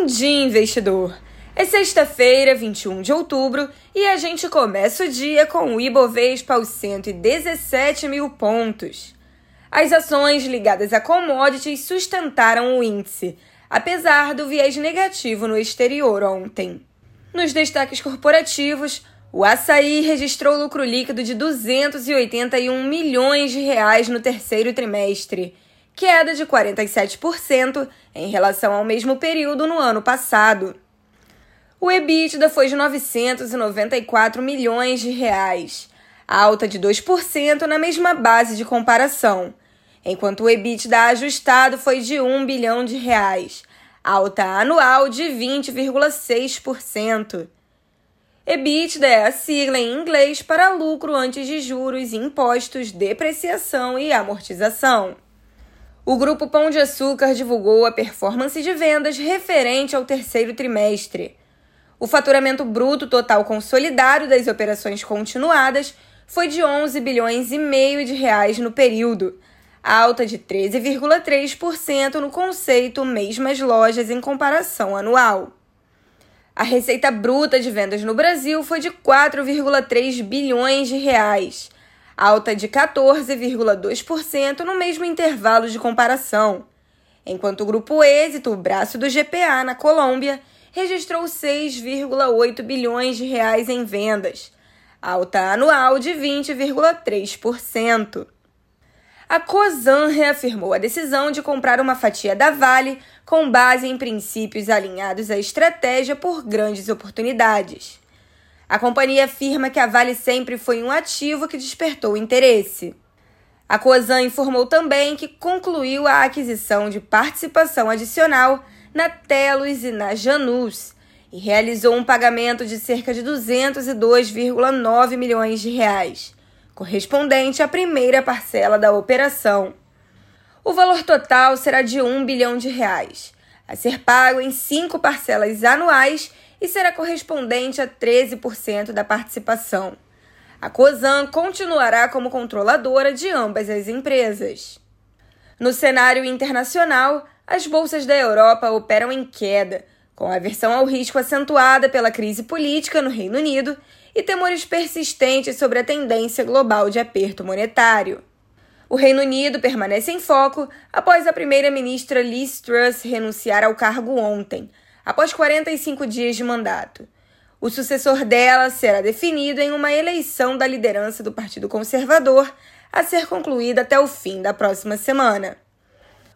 Bom dia, investidor! É sexta-feira, 21 de outubro, e a gente começa o dia com o Ibovespa aos 117 mil pontos. As ações ligadas a commodities sustentaram o índice, apesar do viés negativo no exterior ontem. Nos destaques corporativos, o açaí registrou lucro líquido de 281 milhões de reais no terceiro trimestre, queda de 47% em relação ao mesmo período no ano passado. O EBITDA foi de 994 milhões de reais, alta de 2% na mesma base de comparação, enquanto o EBITDA ajustado foi de 1 bilhão de reais, alta anual de 20,6%. EBITDA é a sigla em inglês para lucro antes de juros, impostos, depreciação e amortização. O Grupo Pão de Açúcar divulgou a performance de vendas referente ao terceiro trimestre. O faturamento bruto total consolidado das operações continuadas foi de 11 bilhões e meio de reais no período, alta de 13,3% no conceito mesmas lojas em comparação anual. A receita bruta de vendas no Brasil foi de 4,3 bilhões de reais, alta de 14,2% no mesmo intervalo de comparação, enquanto o grupo Êxito, o braço do GPA na Colômbia, registrou 6,8 bilhões de reais em vendas, alta anual de 20,3% a COSAN reafirmou a decisão de comprar uma fatia da Vale com base em princípios alinhados à estratégia por grandes oportunidades. A companhia afirma que a Vale sempre foi um ativo que despertou interesse. A COSAN informou também que concluiu a aquisição de participação adicional na Telos e na Janus e realizou um pagamento de cerca de 202,9 milhões de reais correspondente à primeira parcela da operação. O valor total será de 1 bilhão de reais, a ser pago em cinco parcelas anuais e será correspondente a 13% da participação. A COSAN continuará como controladora de ambas as empresas. No cenário internacional, as bolsas da Europa operam em queda, com aversão ao risco acentuada pela crise política no Reino Unido e temores persistentes sobre a tendência global de aperto monetário. O Reino Unido permanece em foco após a primeira-ministra Liz Truss renunciar ao cargo ontem, após 45 dias de mandato. O sucessor dela será definido em uma eleição da liderança do Partido Conservador a ser concluída até o fim da próxima semana.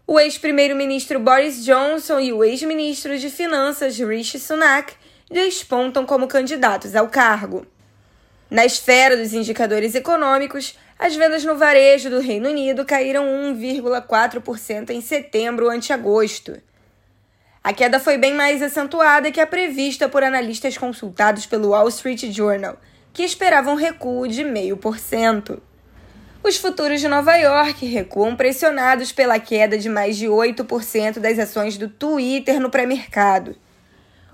O ex-primeiro-ministro Boris Johnson e o ex-ministro de Finanças Rishi Sunak despontam como candidatos ao cargo. Na esfera dos indicadores econômicos, as vendas no varejo do Reino Unido caíram 1,4% em setembro ante agosto. A queda foi bem mais acentuada que a prevista por analistas consultados pelo Wall Street Journal, que esperavam recuo de 0,5%. Os futuros de Nova York recuam pressionados pela queda de mais de 8% das ações do Twitter no pré-mercado.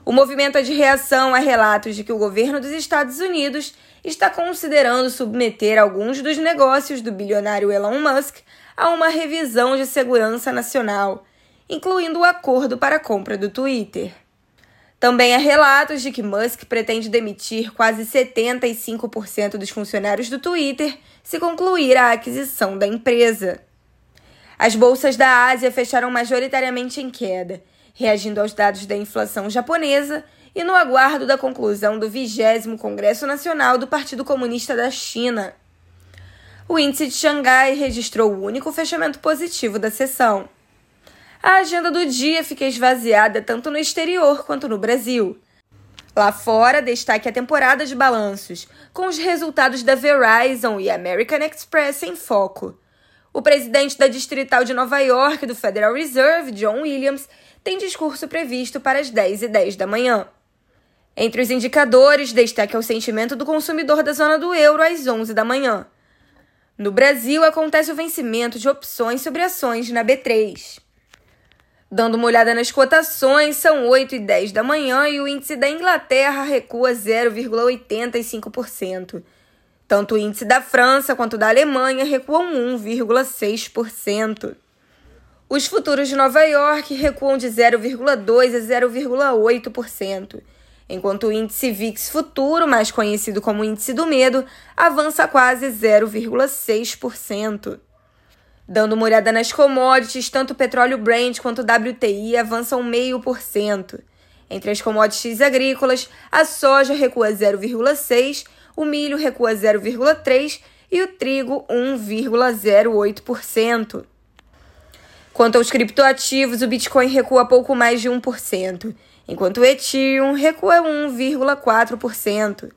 O movimento é de reação a relatos de que o governo dos Estados Unidos está considerando submeter alguns dos negócios do bilionário Elon Musk a uma revisão de segurança nacional, incluindo o acordo para a compra do Twitter. Também há relatos de que Musk pretende demitir quase 75% dos funcionários do Twitter se concluir a aquisição da empresa. As bolsas da Ásia fecharam majoritariamente em queda reagindo aos dados da inflação japonesa e no aguardo da conclusão do 20 Congresso Nacional do Partido Comunista da China. O índice de Xangai registrou o único fechamento positivo da sessão. A agenda do dia fica esvaziada tanto no exterior quanto no Brasil. Lá fora, destaque a temporada de balanços, com os resultados da Verizon e American Express em foco. O presidente da Distrital de Nova York do Federal Reserve, John Williams, tem discurso previsto para as 10 e 10 da manhã. Entre os indicadores, destaque o sentimento do consumidor da zona do euro às 11 da manhã. No Brasil, acontece o vencimento de opções sobre ações na B3. Dando uma olhada nas cotações, são 8 e 10 da manhã e o índice da Inglaterra recua 0,85%. Tanto o índice da França quanto da Alemanha recuam 1,6%. Os futuros de Nova York recuam de 0,2% a 0,8%, enquanto o índice VIX futuro, mais conhecido como índice do medo, avança quase 0,6%. Dando uma olhada nas commodities, tanto o petróleo Brent quanto o WTI avançam 0,5%. Entre as commodities agrícolas, a soja recua 0,6%, o milho recua 0,3% e o trigo 1,08%. Quanto aos criptoativos, o Bitcoin recua pouco mais de 1%, enquanto o Ethereum recua 1,4%.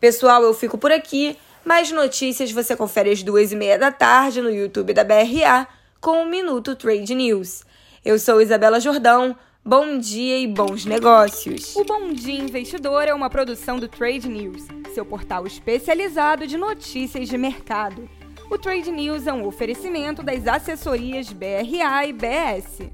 Pessoal, eu fico por aqui. Mais notícias você confere às duas e meia da tarde no YouTube da BRA com o Minuto Trade News. Eu sou Isabela Jordão. Bom dia e bons negócios. O Bom Dia Investidor é uma produção do Trade News, seu portal especializado de notícias de mercado. O Trade News é um oferecimento das assessorias BRA e BS.